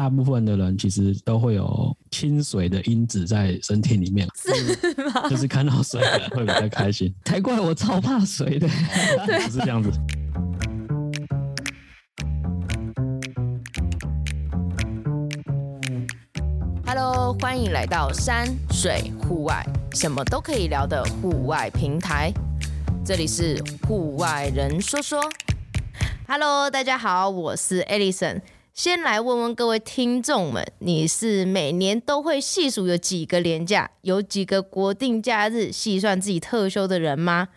大部分的人其实都会有亲水的因子在身体里面，是吗？就是看到水会比较开心。才怪，我超怕水的，不是这样子。Hello，欢迎来到山水户外，什么都可以聊的户外平台。这里是户外人说说。Hello，大家好，我是 Alison。先来问问各位听众们，你是每年都会细数有几个连假，有几个国定假日，细算自己特休的人吗？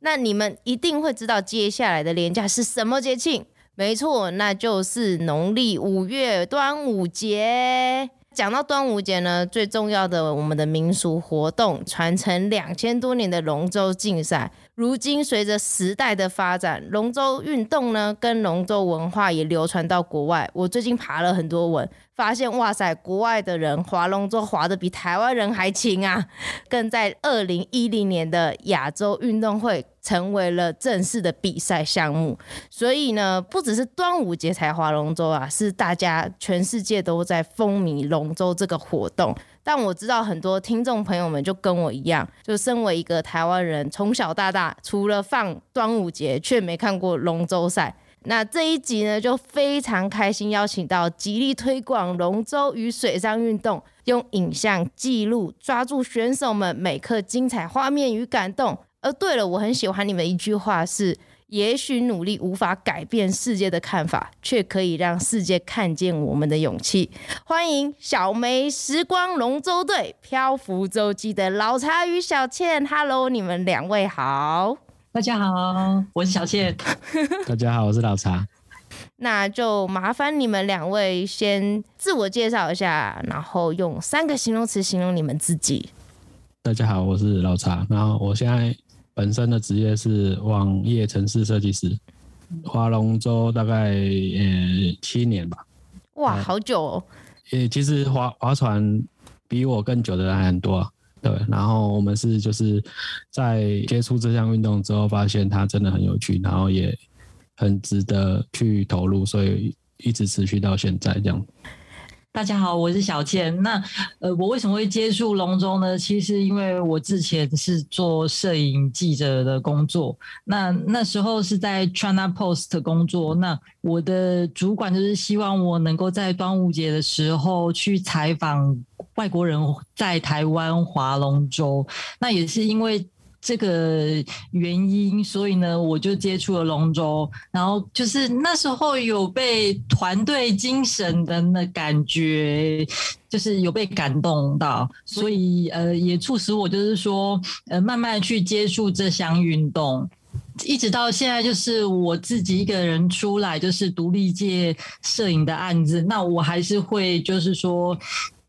那你们一定会知道接下来的连假是什么节庆？没错，那就是农历五月端午节。讲到端午节呢，最重要的我们的民俗活动，传承两千多年的龙舟竞赛。如今随着时代的发展，龙舟运动呢，跟龙舟文化也流传到国外。我最近爬了很多文，发现哇塞，国外的人划龙舟划的比台湾人还勤啊！更在二零一零年的亚洲运动会成为了正式的比赛项目。所以呢，不只是端午节才划龙舟啊，是大家全世界都在风靡龙舟这个活动。但我知道很多听众朋友们就跟我一样，就身为一个台湾人，从小到大除了放端午节，却没看过龙舟赛。那这一集呢，就非常开心邀请到极力推广龙舟与水上运动，用影像记录，抓住选手们每刻精彩画面与感动。而对了，我很喜欢你们一句话是。也许努力无法改变世界的看法，却可以让世界看见我们的勇气。欢迎小梅时光龙舟队漂浮洲际的老茶与小倩，Hello，你们两位好。大家好，我是小倩。大家好，我是老茶。那就麻烦你们两位先自我介绍一下，然后用三个形容词形容你们自己。大家好，我是老茶，然后我现在。本身的职业是网页城市设计师，划龙舟大概呃七年吧。哇，好久哦！呃，其实划划船比我更久的人还很多啊。对，然后我们是就是在接触这项运动之后，发现它真的很有趣，然后也很值得去投入，所以一直持续到现在这样。大家好，我是小倩。那呃，我为什么会接触龙舟呢？其实因为我之前是做摄影记者的工作，那那时候是在 China Post 工作。那我的主管就是希望我能够在端午节的时候去采访外国人在台湾划龙舟。那也是因为。这个原因，所以呢，我就接触了龙舟，然后就是那时候有被团队精神的那感觉，就是有被感动到，所以呃，也促使我就是说，呃，慢慢去接触这项运动，一直到现在，就是我自己一个人出来，就是独立接摄影的案子，那我还是会就是说。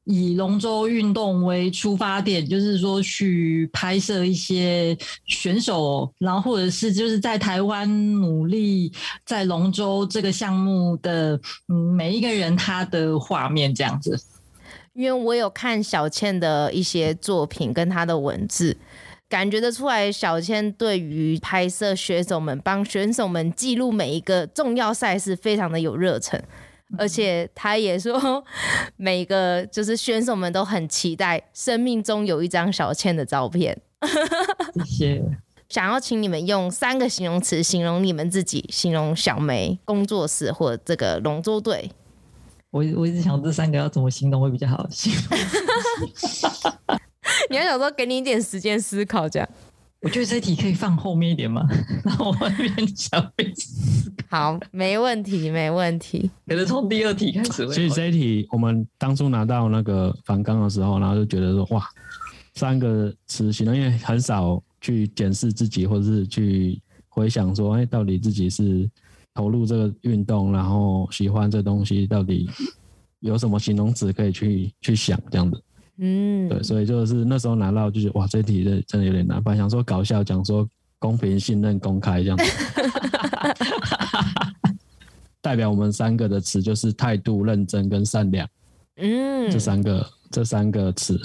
以龙舟运动为出发点，就是说去拍摄一些选手，然后或者是就是在台湾努力在龙舟这个项目的嗯每一个人他的画面这样子。因为我有看小倩的一些作品跟她的文字，感觉得出来小倩对于拍摄选手们、帮选手们记录每一个重要赛事非常的有热忱。而且他也说，每个就是选手们都很期待生命中有一张小倩的照片。谢谢。想要请你们用三个形容词形容你们自己，形容小梅工作室或这个龙舟队。我我一直想这三个要怎么形容会比较好形容。你要想说给你一点时间思考，这样。我觉得这题可以放后面一点吗？那我那边想被好，没问题，没问题。可能从第二题开始。所以这一题我们当初拿到那个反纲的时候，然后就觉得说，哇，三个词形容，因为很少去检视自己，或者是去回想说，哎，到底自己是投入这个运动，然后喜欢这东西，到底有什么形容词可以去去想这样子。嗯，对，所以就是那时候拿到就是哇，这题的真的有点难。本来想说搞笑，讲说公平、信任、公开这样子。代表我们三个的词就是态度、认真跟善良。嗯，这三个这三个词，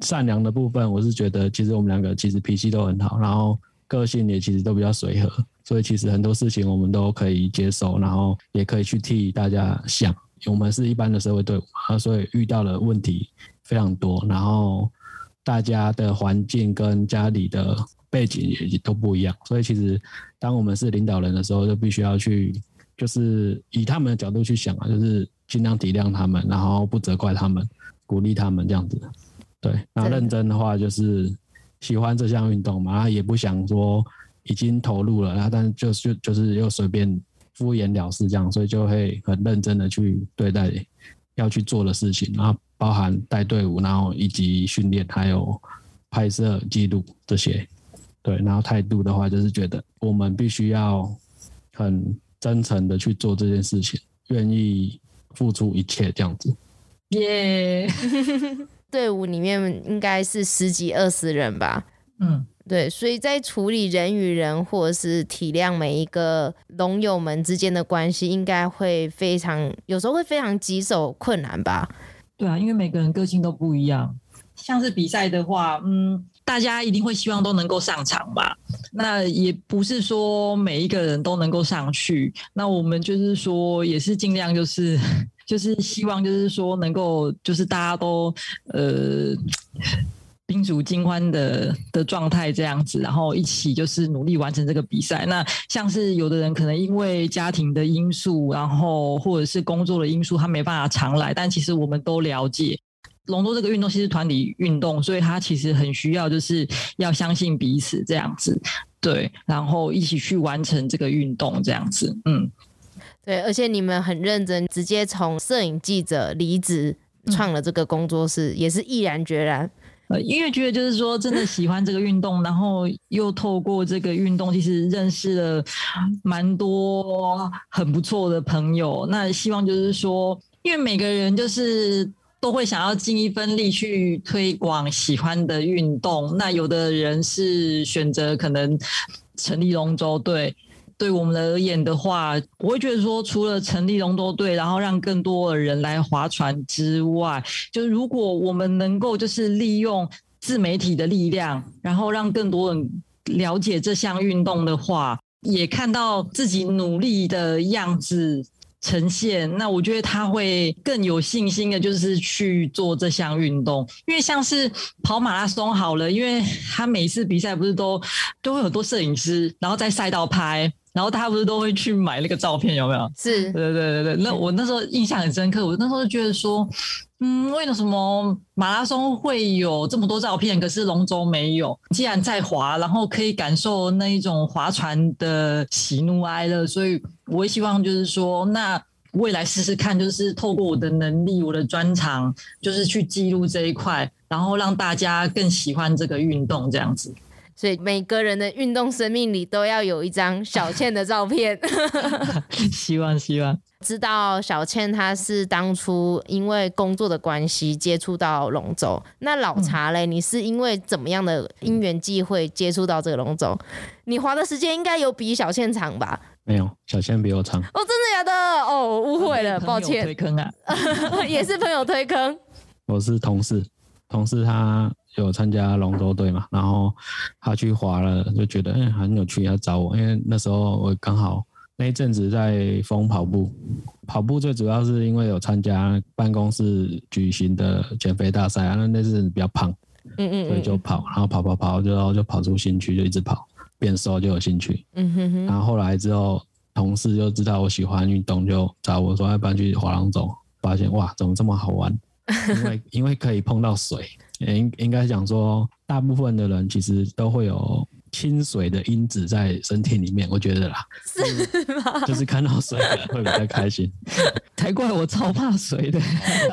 善良的部分，我是觉得其实我们两个其实脾气都很好，然后个性也其实都比较随和，所以其实很多事情我们都可以接受，然后也可以去替大家想。我们是一般的社会队伍嘛，所以遇到了问题非常多，然后大家的环境跟家里的背景也都不一样，所以其实当我们是领导人的时候，就必须要去，就是以他们的角度去想啊，就是尽量体谅他们，然后不责怪他们，鼓励他们这样子。对，然后认真的话就是喜欢这项运动嘛，然后也不想说已经投入了，然后但是就就就是又随便。敷衍了事这样，所以就会很认真的去对待要去做的事情，然后包含带队伍，然后以及训练，还有拍摄记录这些。对，然后态度的话，就是觉得我们必须要很真诚的去做这件事情，愿意付出一切这样子。耶、yeah. 队伍里面应该是十几二十人吧？嗯。对，所以在处理人与人，或者是体谅每一个龙友们之间的关系，应该会非常，有时候会非常棘手困难吧？对啊，因为每个人个性都不一样。像是比赛的话，嗯，大家一定会希望都能够上场吧？那也不是说每一个人都能够上去。那我们就是说，也是尽量就是 就是希望就是说能够就是大家都呃。宾主尽欢的的状态这样子，然后一起就是努力完成这个比赛。那像是有的人可能因为家庭的因素，然后或者是工作的因素，他没办法常来。但其实我们都了解，龙舟这个运动其实团体运动，所以他其实很需要就是要相信彼此这样子，对，然后一起去完成这个运动这样子。嗯，对，而且你们很认真，直接从摄影记者离职，创了这个工作室，嗯、也是毅然决然。呃因为觉得就是说，真的喜欢这个运动，然后又透过这个运动，其实认识了蛮多很不错的朋友。那希望就是说，因为每个人就是都会想要尽一份力去推广喜欢的运动。那有的人是选择可能成立龙舟队。对我们而言的话，我会觉得说，除了成立龙舟队，然后让更多的人来划船之外，就是如果我们能够就是利用自媒体的力量，然后让更多人了解这项运动的话，也看到自己努力的样子呈现，那我觉得他会更有信心的，就是去做这项运动。因为像是跑马拉松好了，因为他每次比赛不是都都会有很多摄影师，然后在赛道拍。然后他不是都会去买那个照片，有没有？是，对对对对。那我那时候印象很深刻，我那时候就觉得说，嗯，为了什么马拉松会有这么多照片，可是龙舟没有？既然在划，然后可以感受那一种划船的喜怒哀乐，所以我也希望就是说，那未来试试看，就是透过我的能力、我的专长，就是去记录这一块，然后让大家更喜欢这个运动，这样子。所以每个人的运动生命里都要有一张小倩的照片。希望希望。知道小倩她是当初因为工作的关系接触到龙舟，那老茶嘞，你是因为怎么样的因缘际会接触到这个龙舟？你划的时间应该有比小倩长吧？没有，小倩比我长。哦，真的假的？哦，误会了，抱歉。推坑啊，也是朋友推坑。我是同事，同事他。有参加龙舟队嘛，然后他去划了，就觉得哎、欸、很有趣，他找我，因为那时候我刚好那一阵子在疯跑步，跑步最主要是因为有参加办公室举行的减肥大赛啊，那那阵子比较胖，嗯嗯，所以就跑，然后跑跑跑就就跑出兴趣，就一直跑，变瘦就有兴趣，嗯哼哼，然后后来之后同事就知道我喜欢运动，就找我说要不要去划龙舟，发现哇怎么这么好玩，因为 因为可以碰到水。应应该讲说，大部分的人其实都会有亲水的因子在身体里面，我觉得啦，是吗？就是看到水会比较开心。才怪我超怕水的，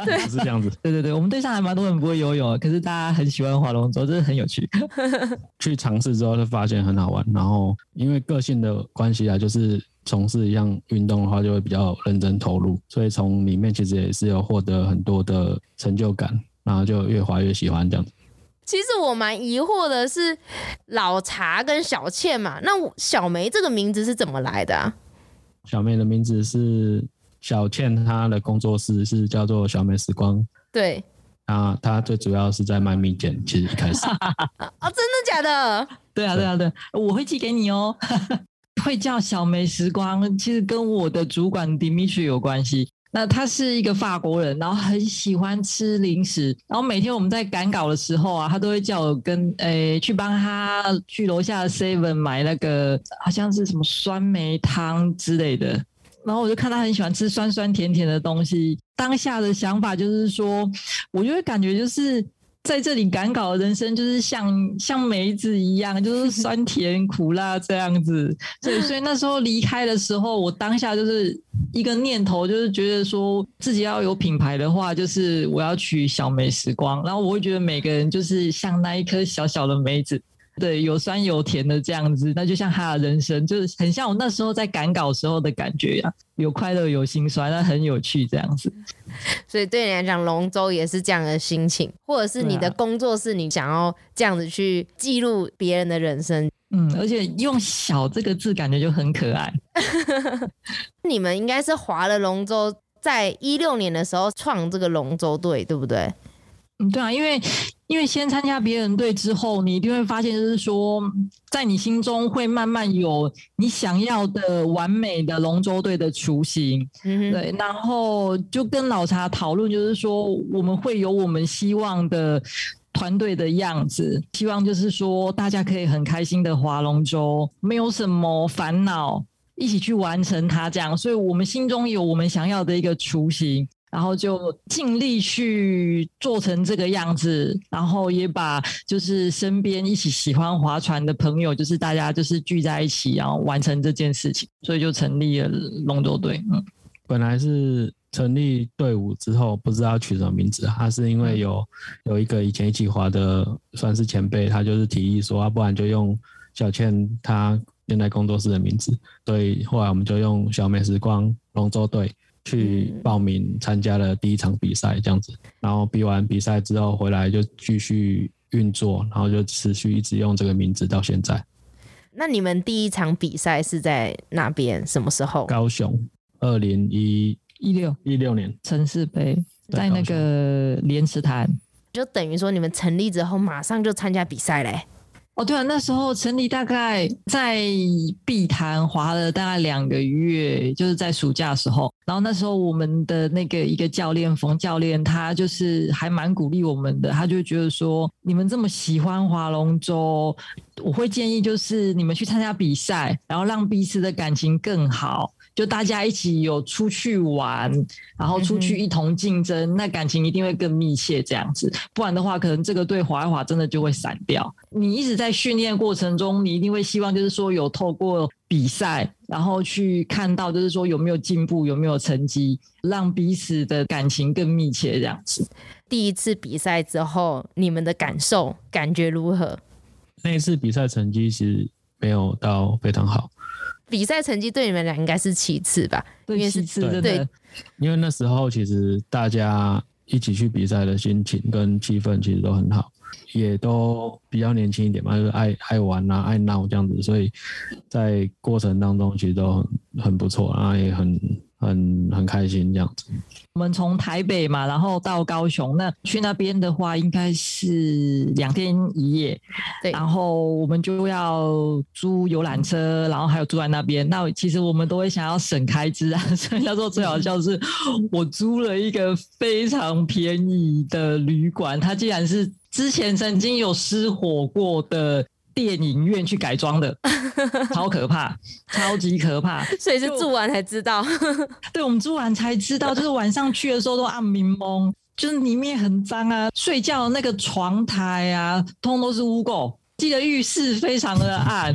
不是这样子。对对对，我们队上还蛮多人不会游泳，可是大家很喜欢划龙舟，真的很有趣。去尝试之后就发现很好玩，然后因为个性的关系啊，就是从事一项运动的话就会比较认真投入，所以从里面其实也是有获得很多的成就感。然后就越滑越喜欢这样子。其实我蛮疑惑的是，老茶跟小倩嘛，那小梅这个名字是怎么来的啊？小梅的名字是小倩，她的工作室是叫做小梅时光。对。啊，她最主要是在卖蜜饯，其实一开始。哦，真的假的？对啊，对啊，对，我会寄给你哦。会叫小梅时光，其实跟我的主管 Dimitri 有关系。那他是一个法国人，然后很喜欢吃零食，然后每天我们在赶稿的时候啊，他都会叫我跟诶、去帮他去楼下的 Seven 买那个好像是什么酸梅汤之类的，然后我就看他很喜欢吃酸酸甜甜的东西，当下的想法就是说，我就会感觉就是。在这里赶稿的人生就是像像梅子一样，就是酸甜苦辣这样子。对，所以那时候离开的时候，我当下就是一个念头，就是觉得说自己要有品牌的话，就是我要取小梅时光。然后我会觉得每个人就是像那一颗小小的梅子。对，有酸有甜的这样子，那就像他的人生，就是很像我那时候在赶稿时候的感觉呀，有快乐有心酸，那很有趣这样子。所以对你来讲，龙舟也是这样的心情，或者是你的工作是你想要这样子去记录别人的人生。嗯，而且用“小”这个字，感觉就很可爱。你们应该是划了龙舟，在一六年的时候创这个龙舟队，对不对？嗯，对啊，因为因为先参加别人队之后，你一定会发现，就是说，在你心中会慢慢有你想要的完美的龙舟队的雏形，嗯，对，然后就跟老茶讨论，就是说，我们会有我们希望的团队的样子，希望就是说，大家可以很开心的划龙舟，没有什么烦恼，一起去完成它，这样，所以我们心中有我们想要的一个雏形。然后就尽力去做成这个样子，然后也把就是身边一起喜欢划船的朋友，就是大家就是聚在一起，然后完成这件事情，所以就成立了龙舟队。嗯，本来是成立队伍之后不知道取什么名字，他是因为有有一个以前一起划的算是前辈，他就是提议说，啊，不然就用小倩他现在工作室的名字，所以后来我们就用小美时光龙舟队。去报名参加了第一场比赛，这样子，然后比完比赛之后回来就继续运作，然后就持续一直用这个名字到现在。那你们第一场比赛是在那边？什么时候？高雄，二零一一六一六年城市杯，在那个莲池潭，就等于说你们成立之后马上就参加比赛嘞。哦，对啊，那时候成立大概在碧潭划了大概两个月，就是在暑假的时候。然后那时候我们的那个一个教练冯教练，他就是还蛮鼓励我们的，他就觉得说，你们这么喜欢划龙舟，我会建议就是你们去参加比赛，然后让彼此的感情更好。就大家一起有出去玩，然后出去一同竞争，嗯，那感情一定会更密切。这样子，不然的话，可能这个队划一划，真的就会散掉。你一直在训练过程中，你一定会希望，就是说有透过比赛，然后去看到，就是说有没有进步，有没有成绩，让彼此的感情更密切。这样子。第一次比赛之后，你们的感受感觉如何？那一次比赛成绩其实没有到非常好。比赛成绩对你们俩应该是其次吧？对，因为是次对，对，因为那时候其实大家一起去比赛的心情跟气氛其实都很好，也都比较年轻一点嘛，就是爱爱玩啊，爱闹这样子，所以在过程当中其实都很很不错，然后也很。很很开心这样子。我们从台北嘛，然后到高雄，那去那边的话应该是两天一夜。对。然后我们就要租游览车，然后还有住在那边。那其实我们都会想要省开支啊，所以那时候最好笑是，我租了一个非常便宜的旅馆，它竟然是之前曾经有失火过的。电影院去改装的，超可怕，超级可怕。所以是住完才知道。对，我们住完才知道，就是晚上去的时候都暗蒙蒙，就是里面很脏啊，睡觉的那个床台啊，通都是污垢。记得浴室非常的暗，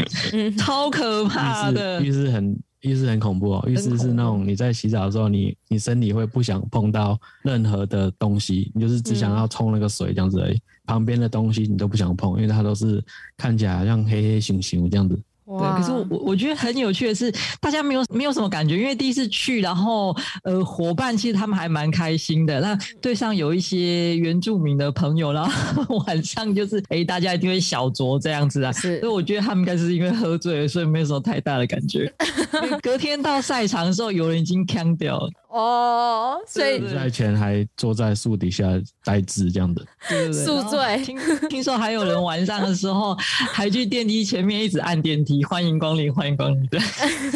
超可怕的。浴室很。浴室很恐怖哦，浴室是那种你在洗澡的时候你，你你身体会不想碰到任何的东西，你就是只想要冲那个水这样子而已，嗯、旁边的东西你都不想碰，因为它都是看起来好像黑黑熊熊这样子。对，可是我我觉得很有趣的是，大家没有没有什么感觉，因为第一次去，然后呃，伙伴其实他们还蛮开心的。那队上有一些原住民的朋友，然 后晚上就是哎、欸，大家一定会小酌这样子啊。是，所以我觉得他们应该是因为喝醉了，所以没有什么太大的感觉。隔天到赛场的时候，有人已经呛掉了。哦，所以比赛前还坐在树底下呆滞这样的，对对对，宿醉。听听说还有人晚上的时候还去电梯前面一直按电梯，欢迎光临，欢迎光临。对，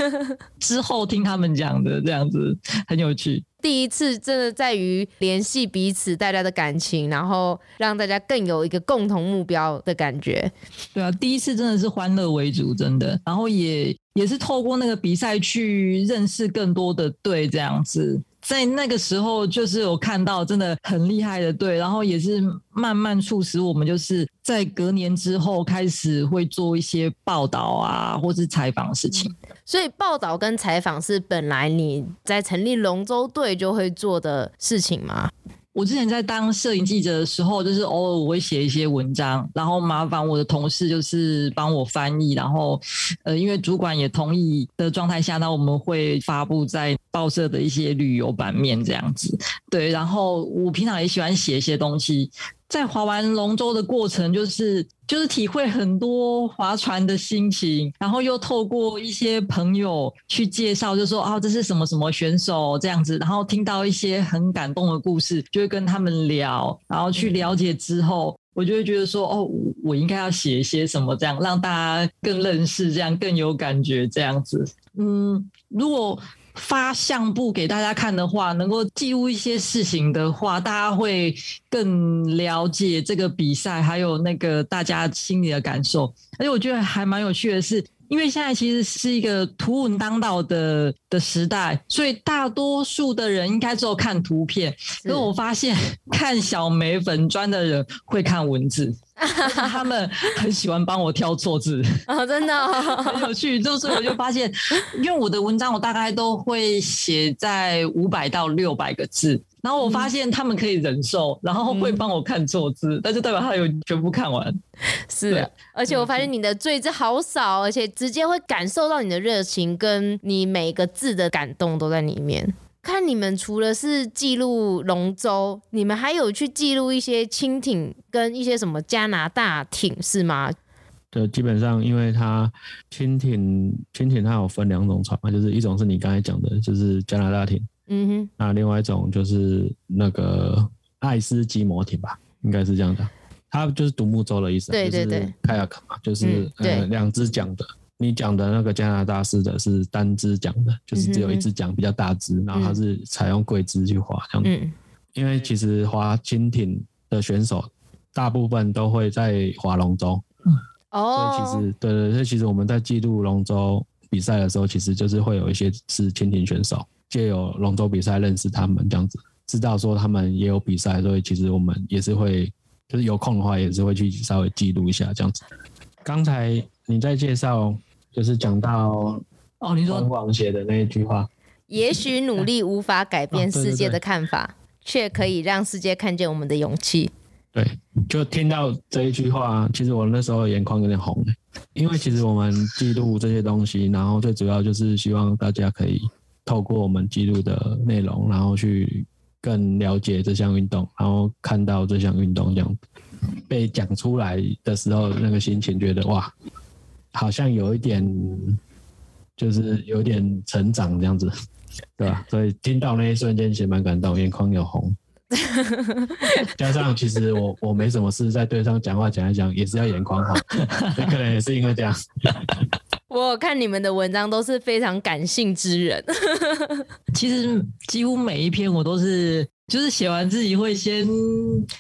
之后听他们讲的这样子很有趣。第一次真的在于联系彼此大家的感情，然后让大家更有一个共同目标的感觉。对啊，第一次真的是欢乐为主，真的，然后也。也是透过那个比赛去认识更多的队，这样子，在那个时候就是有看到真的很厉害的队，然后也是慢慢促使我们就是在隔年之后开始会做一些报道啊，或是采访的事情。所以报道跟采访是本来你在成立龙舟队就会做的事情吗？我之前在当摄影记者的时候，就是偶尔我会写一些文章，然后麻烦我的同事就是帮我翻译，然后呃，因为主管也同意的状态下，那我们会发布在报社的一些旅游版面这样子。对，然后我平常也喜欢写一些东西。在划完龙舟的过程，就是就是体会很多划船的心情，然后又透过一些朋友去介绍，就说啊，这是什么什么选手这样子，然后听到一些很感动的故事，就会跟他们聊，然后去了解之后，我就会觉得说，哦，我应该要写一些什么，这样让大家更认识，这样更有感觉，这样子。嗯，如果。发相簿给大家看的话，能够记录一些事情的话，大家会更了解这个比赛，还有那个大家心里的感受。而且我觉得还蛮有趣的是，因为现在其实是一个图文当道的的时代，所以大多数的人应该只有看图片。可是我发现看小美粉砖的人会看文字。他们很喜欢帮我挑错字 哦，真的、哦、很有趣。就是我就发现，因为我的文章我大概都会写在五百到六百个字，然后我发现他们可以忍受，然后会帮我看坐姿，嗯、但是代表他有全部看完。是的，而且我发现你的赘字好少，而且直接会感受到你的热情，跟你每个字的感动都在里面。看你们除了是记录龙舟，你们还有去记录一些蜻蜓跟一些什么加拿大艇是吗？对，基本上因为它蜻蜓，蜻蜓它有分两种船嘛，就是一种是你刚才讲的，就是加拿大艇，嗯哼，那另外一种就是那个爱斯基摩艇吧，应该是这样的，它就是独木舟的意思，对对对，kayak 嘛，就是、嗯、呃两只桨的。你讲的那个加拿大式的是单只桨的，就是只有一只桨比较大只，嗯，然后它是采用跪姿去划这样子。嗯。因为其实划蜻蜓的选手大部分都会在划龙舟。嗯。哦。所以其实对对，所以其实我们在记录龙舟比赛的时候，其实就是会有一些是蜻蜓选手，借由龙舟比赛认识他们这样子，知道说他们也有比赛，所以其实我们也是会，就是有空的话也是会去稍微记录一下这样子。刚才你在介绍。就是讲到哦，你说王写的那一句话，也许努力无法改变世界的看法，却可以让世界看见我们的勇气。对，就听到这一句话，其实我那时候眼眶有点红，因为其实我们记录这些东西，然后最主要就是希望大家可以透过我们记录的内容，然后去更了解这项运动，然后看到这项运动这样被讲出来的时候，那个心情觉得哇。好像有一点，就是有点成长这样子，对吧？所以听到那一瞬间，其实蛮感动，眼眶有红。加上其实我我没什么事，在队上讲话讲一讲，也是要眼眶红，可能也是因为这样。我看你们的文章都是非常感性之人。其实几乎每一篇我都是，就是写完自己会先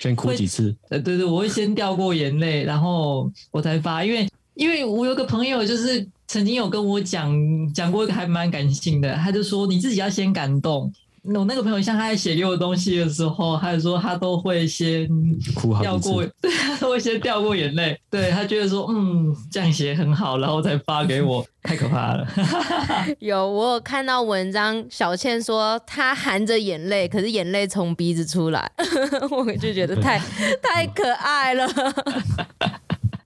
先哭几次。呃，对对，我会先掉过眼泪，然后我才发，因为。因为我有个朋友，就是曾经有跟我讲讲过一个还蛮感性的，他就说你自己要先感动。我那个朋友像他在写给我东西的时候，他就说他都会先掉过，对，他都会先掉过眼泪。对，他觉得说嗯，这样写很好，然后再发给我，太可怕了。有我有看到文章，小倩说她含着眼泪，可是眼泪从鼻子出来，我就觉得太太可爱了。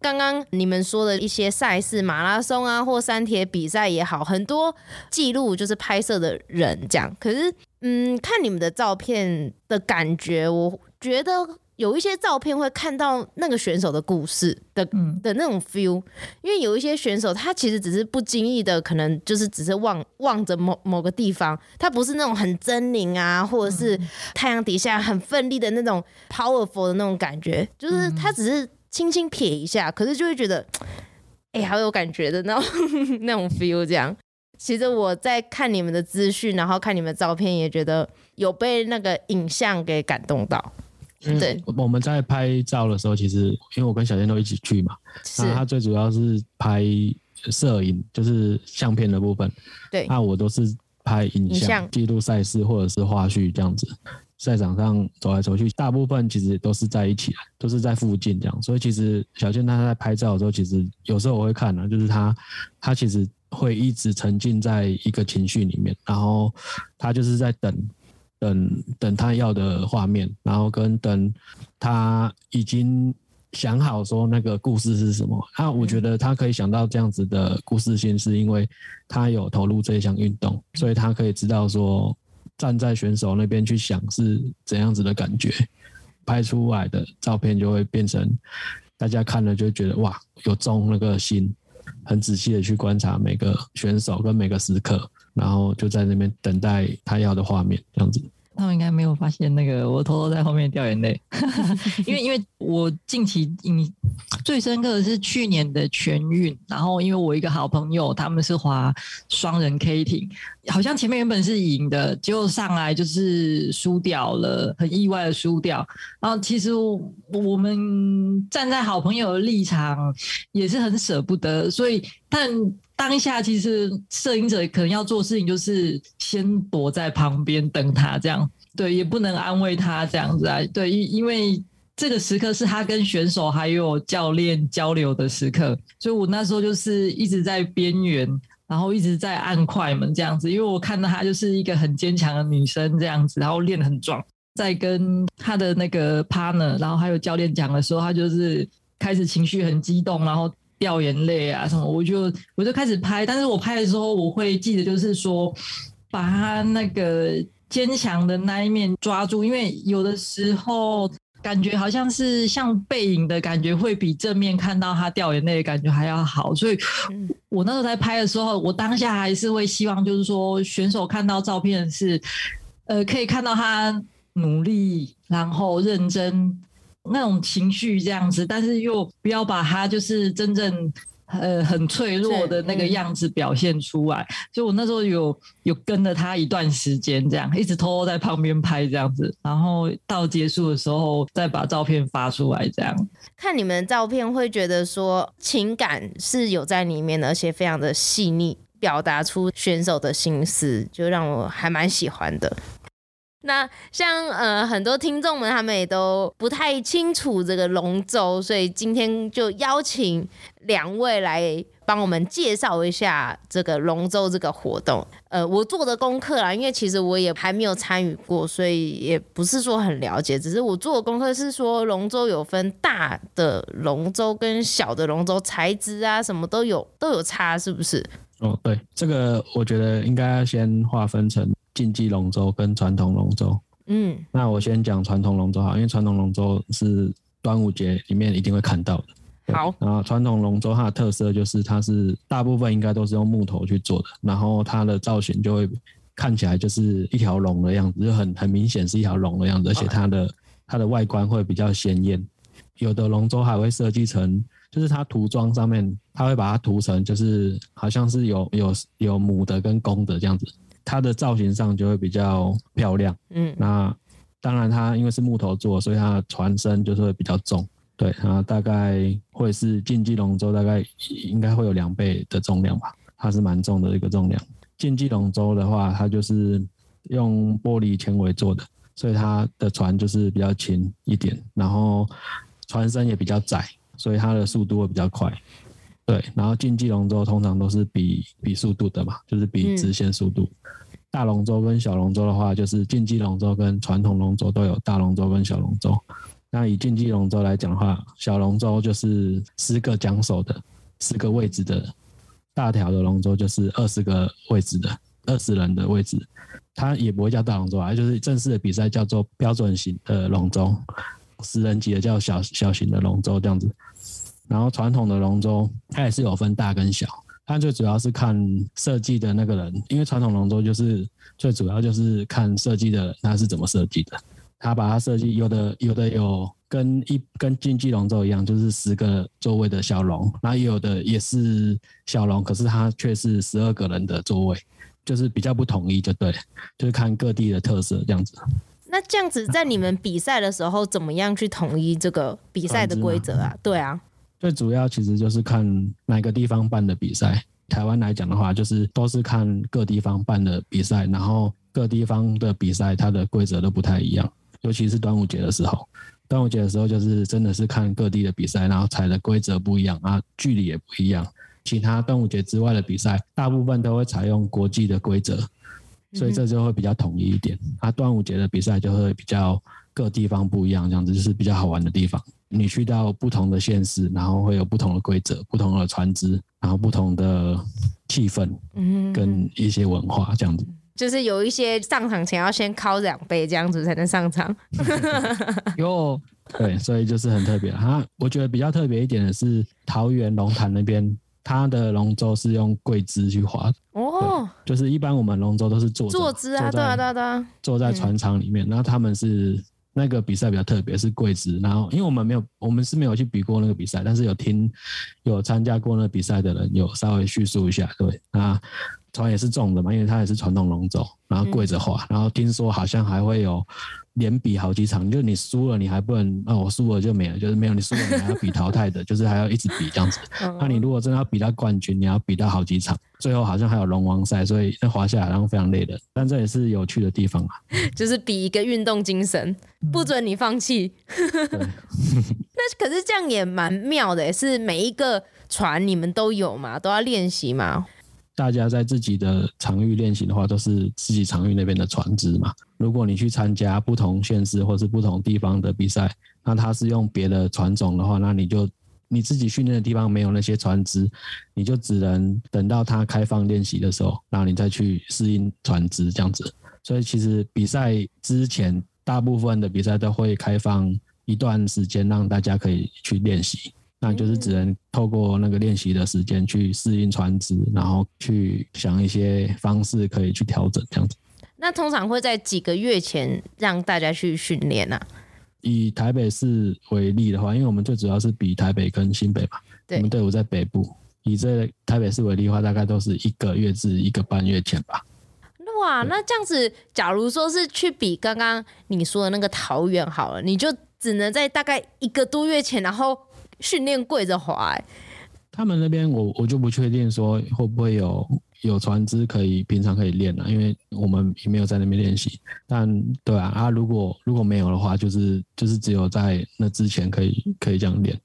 刚刚你们说的一些赛事，马拉松啊，或山铁比赛也好，很多记录就是拍摄的人这样。可是，嗯，看你们的照片的感觉，我觉得有一些照片会看到那个选手的故事的的那种 feel，因为有一些选手他其实只是不经意的，可能就是只是望望着某某个地方，他不是那种很狰狞啊，或者是太阳底下很奋力的那种 powerful 的那种感觉，就是他只是轻轻撇一下，可是就会觉得，哎、欸，好有感觉的那种 那种 feel。这样，其实我在看你们的资讯，然后看你们的照片，也觉得有被那个影像给感动到。对，我们在拍照的时候，其实因为我跟小倩都一起去嘛，那他最主要是拍摄影，就是相片的部分。对，那我都是拍影像，记录赛事或者是花絮这样子。赛场上走来走去，大部分其实都是在一起，都是在附近这样。所以其实小倩她在拍照的时候，其实有时候我会看呢，就是她，她其实会一直沉浸在一个情绪里面，然后她就是在等。等等他要的画面，然后跟等他已经想好说那个故事是什么。那我觉得他可以想到这样子的故事性，是因为他有投入这项运动，所以他可以知道说站在选手那边去想是怎样子的感觉，拍出来的照片就会变成大家看了就会觉得哇，有中那个心，很仔细的去观察每个选手跟每个时刻。然后就在那边等待他要的画面，这样子。他们应该没有发现那个我偷偷在后面掉眼泪，因为因为我近期印最深刻的是去年的全运，然后因为我一个好朋友他们是滑双人 K 艇，好像前面原本是赢的，结果上来就是输掉了，很意外的输掉。然后其实我们站在好朋友的立场也是很舍不得，所以但。当下其实摄影者可能要做事情，就是先躲在旁边等他这样，对，也不能安慰他这样子啊，对，因因为这个时刻是他跟选手还有教练交流的时刻，所以我那时候就是一直在边缘，然后一直在按快门这样子，因为我看到她就是一个很坚强的女生这样子，然后练得很壮，在跟她的那个 partner，然后还有教练讲的时候，她就是开始情绪很激动，然后。掉眼泪啊什么，我就我就开始拍，但是我拍的时候我会记得，就是说把她那个坚强的那一面抓住，因为有的时候感觉好像是像背影的感觉，会比正面看到他掉眼泪的感觉还要好。所以，我那时候在拍的时候，我当下还是会希望，就是说选手看到照片是，呃，可以看到他努力，然后认真。那种情绪这样子，但是又不要把他就是真正呃很脆弱的那个样子表现出来。所以我那时候有有跟着他一段时间，这样一直偷偷在旁边拍这样子，然后到结束的时候再把照片发出来。这样看你们的照片，会觉得说情感是有在里面的，而且非常的细腻，表达出选手的心思，就让我还蛮喜欢的。那像呃很多听众们他们也都不太清楚这个龙舟，所以今天就邀请两位来帮我们介绍一下这个龙舟这个活动。呃，我做的功课啦，因为其实我也还没有参与过，所以也不是说很了解。只是我做的功课是说，龙舟有分大的龙舟跟小的龙舟，材质啊什么都有都有差，是不是？哦，对，这个我觉得应该先划分成。竞技龙舟跟传统龙舟，嗯，那我先讲传统龙舟哈，因为传统龙舟是端午节里面一定会看到的。好，然后传统龙舟它的特色就是它是大部分应该都是用木头去做的，然后它的造型就会看起来就是一条龙的样子，就很很明显是一条龙的样子，而且它的它的外观会比较鲜艳。有的龙舟还会设计成，就是它涂装上面，它会把它涂成就是好像是有有有母的跟公的这样子。它的造型上就会比较漂亮，嗯，那当然它因为是木头做，所以它的船身就是会比较重，对，然后大概会是竞技龙舟大概应该会有两倍的重量吧，它是蛮重的一个重量。竞技龙舟的话，它就是用玻璃纤维做的，所以它的船就是比较轻一点，然后船身也比较窄，所以它的速度会比较快。对，然后竞技龙舟通常都是比比速度的嘛，就是比直线速度。嗯、大龙舟跟小龙舟的话，就是竞技龙舟跟传统龙舟都有大龙舟跟小龙舟。那以竞技龙舟来讲的话，小龙舟就是十个桨手的，十个位置的；大条的龙舟就是二十个位置的，二十人的位置。它也不会叫大龙舟啊，就是正式的比赛叫做标准型的龙舟。十人级的叫小小型的龙舟这样子。然后传统的龙舟它也是有分大跟小，它最主要是看设计的那个人，因为传统龙舟就是最主要就是看设计的人他是怎么设计的，他把它设计有的有的有跟一跟竞技龙舟一样，就是十个座位的小龙，然后有的也是小龙，可是它却是十二个人的座位，就是比较不统一，就对，就是看各地的特色这样子。那这样子在你们比赛的时候，怎么样去统一这个比赛的规则啊？对啊。最主要其实就是看哪个地方办的比赛。台湾来讲的话，就是都是看各地方办的比赛，然后各地方的比赛它的规则都不太一样。尤其是端午节的时候，端午节的时候就是真的是看各地的比赛，然后踩的规则不一样啊，距离也不一样。其他端午节之外的比赛，大部分都会采用国际的规则，所以这就会比较统一一点。啊，端午节的比赛就会比较各地方不一样，这样子就是比较好玩的地方。你去到不同的县市，然后会有不同的规则、不同的船只，然后不同的气氛，嗯，跟一些文化这样子。就是有一些上场前要先敲两杯，这样子才能上场。有，对，所以就是很特别。哈，我觉得比较特别一点的是桃园龙潭那边，它的龙舟是用桂枝去划的。哦，就是一般我们龙舟都是坐坐姿啊，对啊，对啊，对啊，坐在船舱里面，然后他们是。那个比赛比较特别，是跪姿。然后，因为我们没有，我们是没有去比过那个比赛，但是有听有参加过那个比赛的人有稍微叙述一下。对，那船也是重的嘛，因为它也是传统龙舟，然后跪着划。然后听说好像还会有连比好几场，就是你输了你还不能，哦，我输了就没了，就是没有你输了你还要比淘汰的，就是还要一直比这样子。那你如果真的要比到冠军，你要比到好几场，最后好像还有龙王赛，所以那滑下来然后非常累的。但这也是有趣的地方啊，就是比一个运动精神，不准你放弃。那可是这样也蛮妙的，是每一个船你们都有嘛？都要练习吗？大家在自己的场域练习的话，都是自己场域那边的船只嘛。如果你去参加不同县市或是不同地方的比赛，那他是用别的船种的话，那你就你自己训练的地方没有那些船只，你就只能等到他开放练习的时候，然后你再去适应船只这样子。所以其实比赛之前，大部分的比赛都会开放一段时间，让大家可以去练习。那就是只能透过那个练习的时间去适应船只，然后去想一些方式可以去调整这样子。那通常会在几个月前让大家去训练呢？以台北市为例的话，因为我们最主要是比台北跟新北嘛，我们队伍在北部。以这台北市为例的话，大概都是一个月至一个半月前吧。哇，那这样子，假如说是去比刚刚你说的那个桃园好了，你就只能在大概一个多月前，然后。训练跪着滑，他们那边我我就不确定说会不会有有船只可以平常可以练了，因为我们也没有在那边练习。但对啊，啊如果如果没有的话，就是就是只有在那之前可以可以这样练。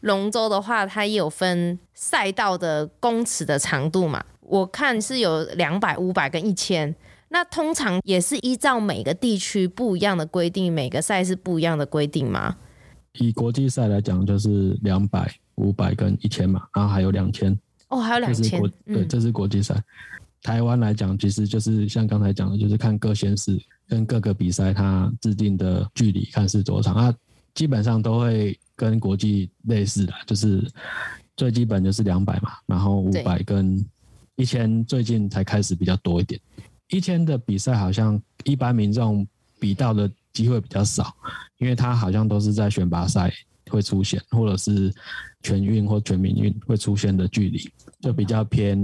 龙舟的话，它也有分赛道的公尺的长度嘛，我看是有两百、五百跟一千。那通常也是依照每个地区不一样的规定，每个赛事不一样的规定吗？以国际赛来讲，就是两百、五百跟一千嘛，然后还有两千。哦，还有两千。对，这是国际赛。嗯、台湾来讲，其实就是像刚才讲的，就是看各县市跟各个比赛它制定的距离，看是多长啊。基本上都会跟国际类似的，就是最基本就是两百嘛，然后五百跟一千，最近才开始比较多一点。一千的比赛好像一般民众比到的。机会比较少，因为它好像都是在选拔赛会出现，或者是全运或全民运会出现的距离，就比较偏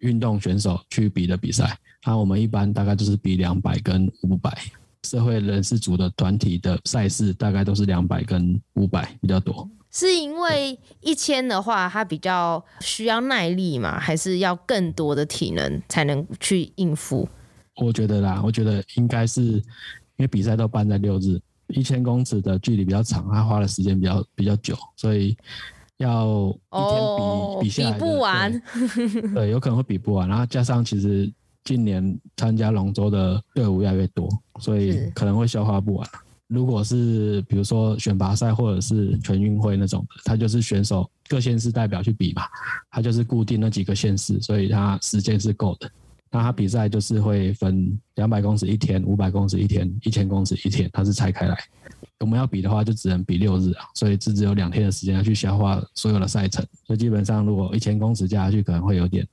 运动选手去比的比赛。那我们一般大概就是比两百跟五百，社会人士组的团体的赛事大概都是两百跟五百比较多。是因为一千的话，它比较需要耐力嘛，还是要更多的体能才能去应付？我觉得啦，我觉得应该是。因为比赛都办在六日，一千公尺的距离比较长，他花的时间比较比较久，所以要一天比、哦、比下来比不完对，对，有可能会比不完。然后加上其实今年参加龙舟的队伍越来越多，所以可能会消化不完。如果是比如说选拔赛或者是全运会那种的，他就是选手各县市代表去比嘛，他就是固定那几个县市，所以他时间是够的。那他比赛就是会分两百公尺一天、五百公尺一天、一千公尺一天，它是拆开来。我们要比的话，就只能比六日啊，所以只只有两天的时间要去消化所有的赛程。所以基本上，如果一千公尺加下去，可能会有点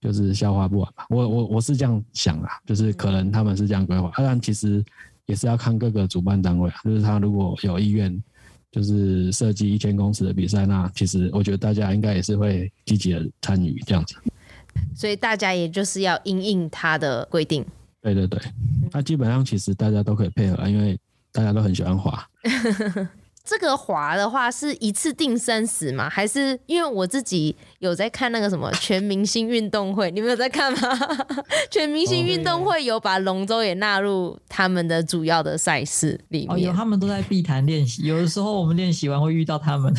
就是消化不完吧。我我我是这样想啊，就是可能他们是这样规划。当然，其实也是要看各个主办单位啊，就是他如果有意愿，就是设计一千公尺的比赛，那其实我觉得大家应该也是会积极的参与这样子。所以大家也就是要因应他的规定。对对对，那基本上其实大家都可以配合啊，因为大家都很喜欢滑。这个滑的话是一次定生死吗？还是因为我自己有在看那个什么全明星运动会，你们有在看吗？全明星运动会有把龙舟也纳入他们的主要的赛事里面。哦，有，他们都在碧潭练习。有的时候我们练习完会遇到他们。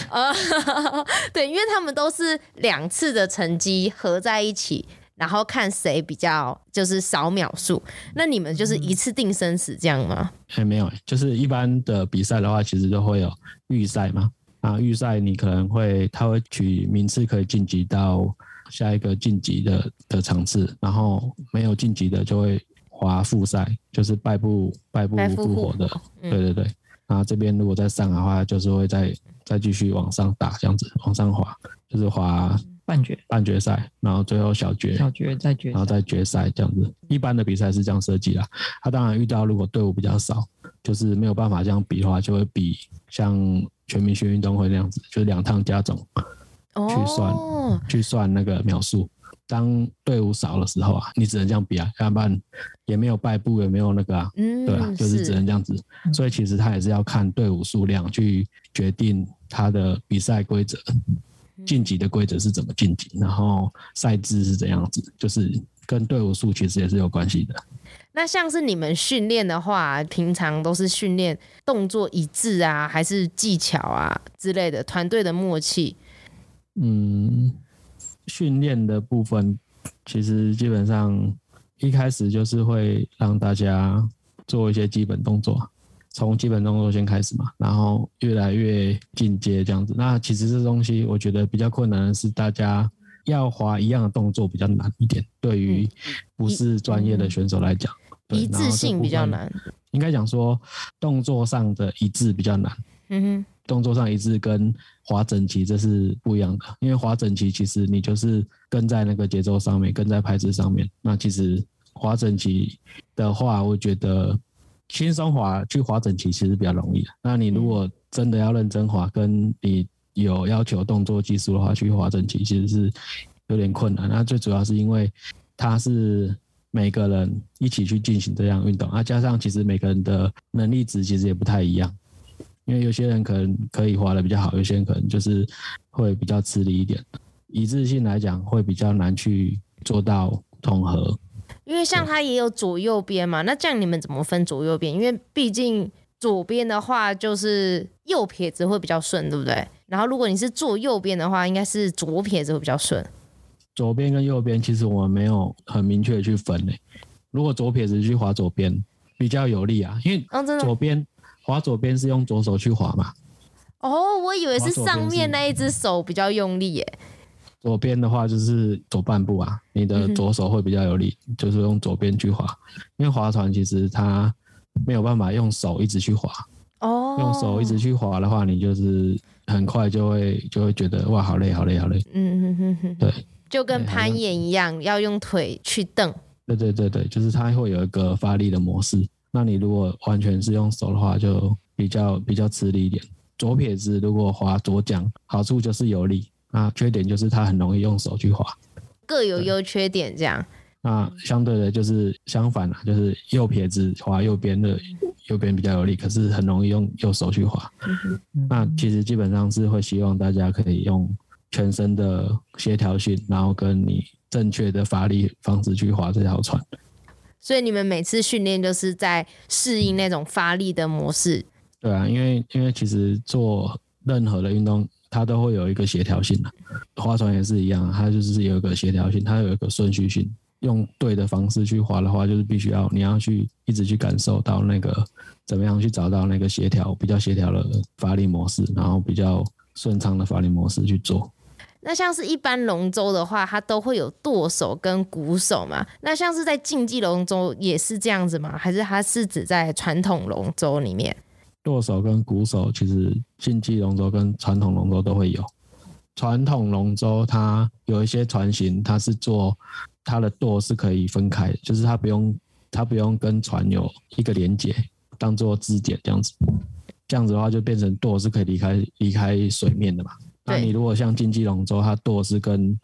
对，因为他们都是两次的成绩合在一起。然后看谁比较就是少秒数，那你们就是一次定生死这样吗？还、嗯、没有，就是一般的比赛的话，其实都会有预赛嘛。啊，预赛你可能会他会取名次可以晋级到下一个晋级的的场次，然后没有晋级的就会滑复赛，就是败部败部复活的。对对对，然后这边如果再上的话，就是会再再继续往上打，这样子往上滑，就是滑。半决半决赛，然后最后小决，小决再决，然后再决赛这样子。一般的比赛是这样设计啦。他当然遇到如果队伍比较少，就是没有办法这样比的话，就会比像全明星运动会那样子，就是两趟加总去算、哦、去算那个秒数。当队伍少的时候啊，你只能这样比啊，要不然也没有败部，也没有那个啊，嗯、对啊，就是只能这样子。所以其实他也是要看队伍数量去决定他的比赛规则。晋级的规则是怎么晋级，然后赛制是怎样子，就是跟队伍数其实也是有关系的。那像是你们训练的话，平常都是训练动作一致啊，还是技巧啊之类的，团队的默契？嗯，训练的部分其实基本上一开始就是会让大家做一些基本动作。从基本动作先开始嘛，然后越来越进阶这样子。那其实这东西我觉得比较困难的是，大家要滑一样的动作比较难一点。对于不是专业的选手来讲，一致性比较难。应该讲说动作上的一致比较难。嗯哼，动作上一致跟滑整齐这是不一样的。因为滑整齐其实你就是跟在那个节奏上面，跟在拍子上面。那其实滑整齐的话，我觉得。轻松滑去滑整齐其实比较容易。那你如果真的要认真滑，跟你有要求动作技术的话，去滑整齐其实是有点困难。那最主要是因为它是每个人一起去进行这样运动，啊，加上其实每个人的能力值其实也不太一样。因为有些人可能可以滑的比较好，有些人可能就是会比较吃力一点。一致性来讲，会比较难去做到统合。因为像它也有左右边嘛，那这样你们怎么分左右边？因为毕竟左边的话就是右撇子会比较顺，对不对？然后如果你是坐右边的话，应该是左撇子会比较顺。左边跟右边其实我们没有很明确的去分诶。如果左撇子去划左边比较有力啊，因为左边滑左边是用左手去划嘛。哦，我以为是上面那一只手比较用力耶。左边的话就是左半步啊，你的左手会比较有力，嗯、就是用左边去滑。因为划船其实它没有办法用手一直去滑，哦，用手一直去滑的话，你就是很快就会就会觉得哇，好累，好累，好累。嗯哼哼哼，对，就跟攀岩一样，要用腿去蹬。对对对对，就是它会有一个发力的模式。那你如果完全是用手的话，就比较比较吃力一点。左撇子如果划左桨，好处就是有力。啊，缺点就是它很容易用手去滑，各有优缺点这样。那相对的，就是相反啦，就是右撇子滑右边的，右边比较有力，可是很容易用右手去滑。那其实基本上是会希望大家可以用全身的协调性，然后跟你正确的发力方式去划这条船。所以你们每次训练就是在适应那种发力的模式。对啊，因为因为其实做任何的运动。它都会有一个协调性的，划船也是一样，它就是有一个协调性，它有一个顺序性。用对的方式去划的话，就是必须要你要去一直去感受到那个怎么样去找到那个协调比较协调的发力模式，然后比较顺畅的发力模式去做。那像是一般龙舟的话，它都会有舵手跟鼓手嘛？那像是在竞技龙舟也是这样子吗？还是它是指在传统龙舟里面？舵手跟鼓手其实竞技龙舟跟传统龙舟都会有。传统龙舟它有一些船型，它是做它的舵是可以分开，就是它不用它不用跟船有一个连接，当做支点这样子。这样子的话，就变成舵是可以离开离开水面的嘛。那你如果像竞技龙舟，它舵是跟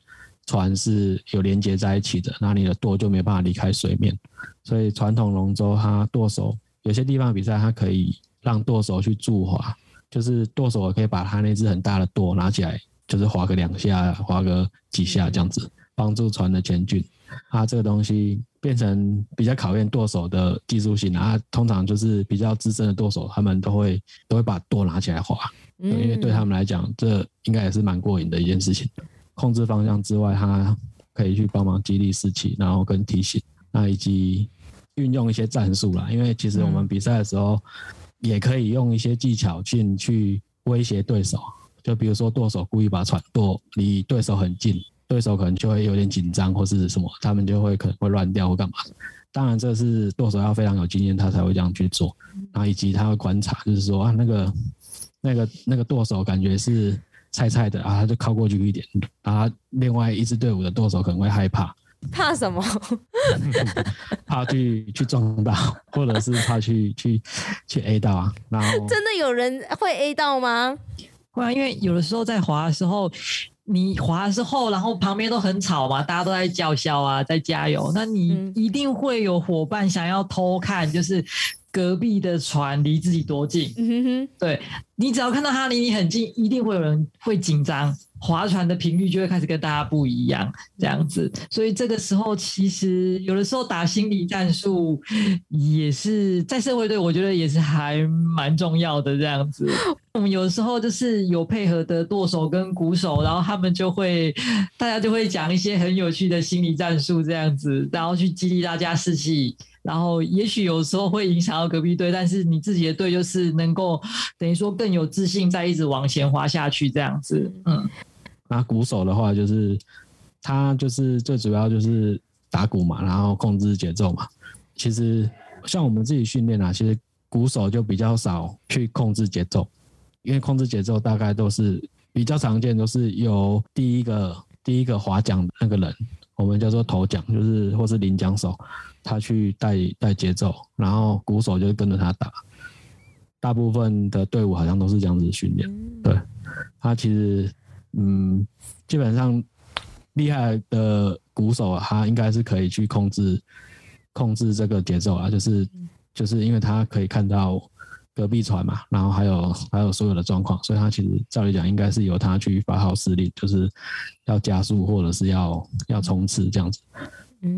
船是有连接在一起的，那你的舵就没办法离开水面。所以传统龙舟它舵手有些地方比赛，它可以让舵手去助滑，就是舵手可以把他那只很大的舵拿起来，就是划个两下，划个几下这样子，帮助船的前进。它这个东西变成比较考验舵手的技术性啊，通常就是比较资深的舵手，他们都会都会把舵拿起来划。因为对他们来讲，这应该也是蛮过瘾的一件事情。控制方向之外，他可以去帮忙激励士气，然后跟提醒，那以及运用一些战术啦。因为其实我们比赛的时候，也可以用一些技巧性去威胁对手。就比如说舵手故意把船舵离对手很近，对手可能就会有点紧张或是什么，他们就会可能会乱掉或干嘛。当然，这是舵手要非常有经验，他才会这样去做。然后以及他会观察，就是说啊那个。那个那个舵手感觉是菜菜的啊，他就靠过去一点，啊，另外一支队伍的舵手可能会害怕，怕什么？怕去去撞到，或者是怕去去去 A 到啊？然后真的有人会 A 到吗？会啊，因为有的时候在滑的时候，你滑的时候，然后旁边都很吵嘛，大家都在叫嚣啊，在加油，那你一定会有伙伴想要偷看，就是。隔壁的船离自己多近？嗯哼哼，对，你只要看到他离你很近，一定会有人会紧张，划船的频率就会开始跟大家不一样，这样子。所以这个时候，其实有的时候打心理战术也是在社会队，我觉得也是还蛮重要的。这样子，我 们有的时候就是有配合的舵手跟鼓手，然后他们就会，大家就会讲一些很有趣的心理战术，这样子，然后去激励大家士气。然后也许有时候会影响到隔壁队，但是你自己的队就是能够等于说更有自信，再一直往前滑下去这样子。嗯，那鼓手的话就是他就是最主要就是打鼓嘛，然后控制节奏嘛。其实像我们自己训练啊，其实鼓手就比较少去控制节奏，因为控制节奏大概都是比较常见，都是由第一个第一个划桨那个人，我们叫做头桨，就是或是领桨手。他去带带节奏，然后鼓手就跟着他打。大部分的队伍好像都是这样子训练。对，他其实，嗯，基本上厉害的鼓手啊，他应该是可以去控制控制这个节奏啊，就是就是因为他可以看到隔壁船嘛，然后还有还有所有的状况，所以他其实照理讲应该是由他去发号施令，就是要加速或者是要要冲刺这样子。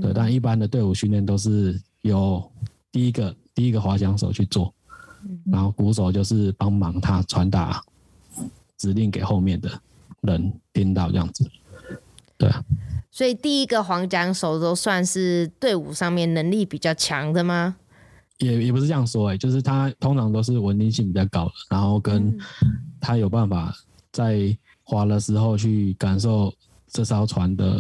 对，但一般的队伍训练都是由第一个第一个滑桨手去做，然后鼓手就是帮忙他传达指令给后面的人听到这样子。对啊，所以第一个黄桨手都算是队伍上面能力比较强的吗？也也不是这样说哎、欸，就是他通常都是稳定性比较高的，然后跟他有办法在滑的时候去感受这艘船的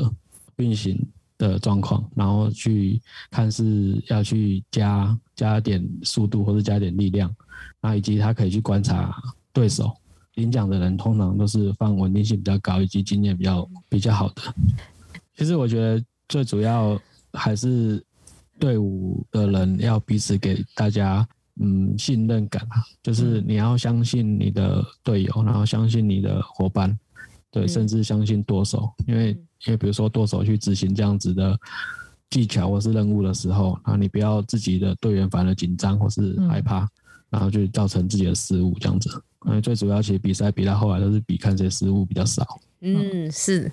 运行的状况，然后去看是要去加加点速度或者加点力量，那以及他可以去观察对手。领奖的人通常都是放稳定性比较高以及经验比较比较好的。其实我觉得最主要还是队伍的人要彼此给大家嗯信任感啊，就是你要相信你的队友，然后相信你的伙伴，对，甚至相信舵手，因为。因为比如说舵手去执行这样子的技巧或是任务的时候，然后你不要自己的队员反而紧张或是害怕，然后就造成自己的失误这样子。因为最主要其实比赛比到后来都是比看谁失误比较少。嗯，是。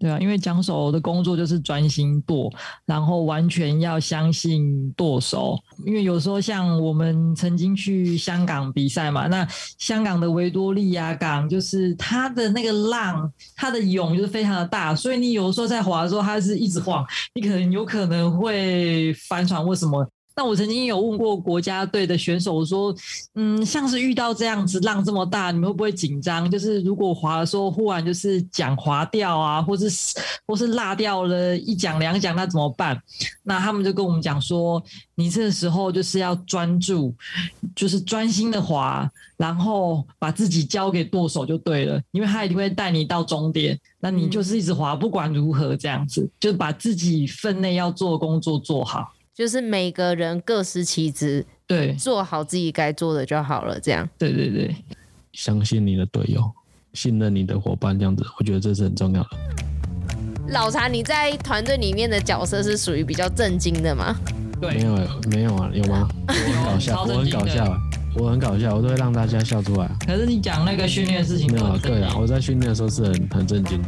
对啊，因为桨手的工作就是专心舵，然后完全要相信舵手。因为有时候像我们曾经去香港比赛嘛，那香港的维多利亚港就是它的那个浪，它的涌就是非常的大，所以你有时候在划的时候，它是一直晃，你可能有可能会翻船或什么。那我曾经有问过国家队的选手我说，嗯，像是遇到这样子浪这么大，你们会不会紧张？就是如果滑的时候忽然就是桨滑掉啊，或是或是落掉了一桨两桨，那怎么办？那他们就跟我们讲说，你这个时候就是要专注，就是专心的滑，然后把自己交给舵手就对了，因为他一定会带你到终点，那你就是一直滑，不管如何这样子，就把自己分内要做的工作做好。就是每个人各司其职，对，做好自己该做的就好了。这样，对对对，相信你的队友，信任你的伙伴，这样子，我觉得这是很重要的。老茶，你在团队里面的角色是属于比较震惊的吗？对，没有没有啊，有吗？我很搞笑，我很搞笑，我很搞笑，我都会让大家笑出来。可是你讲那个训练的事情，没有啊？对啊，我在训练的时候是很很正经。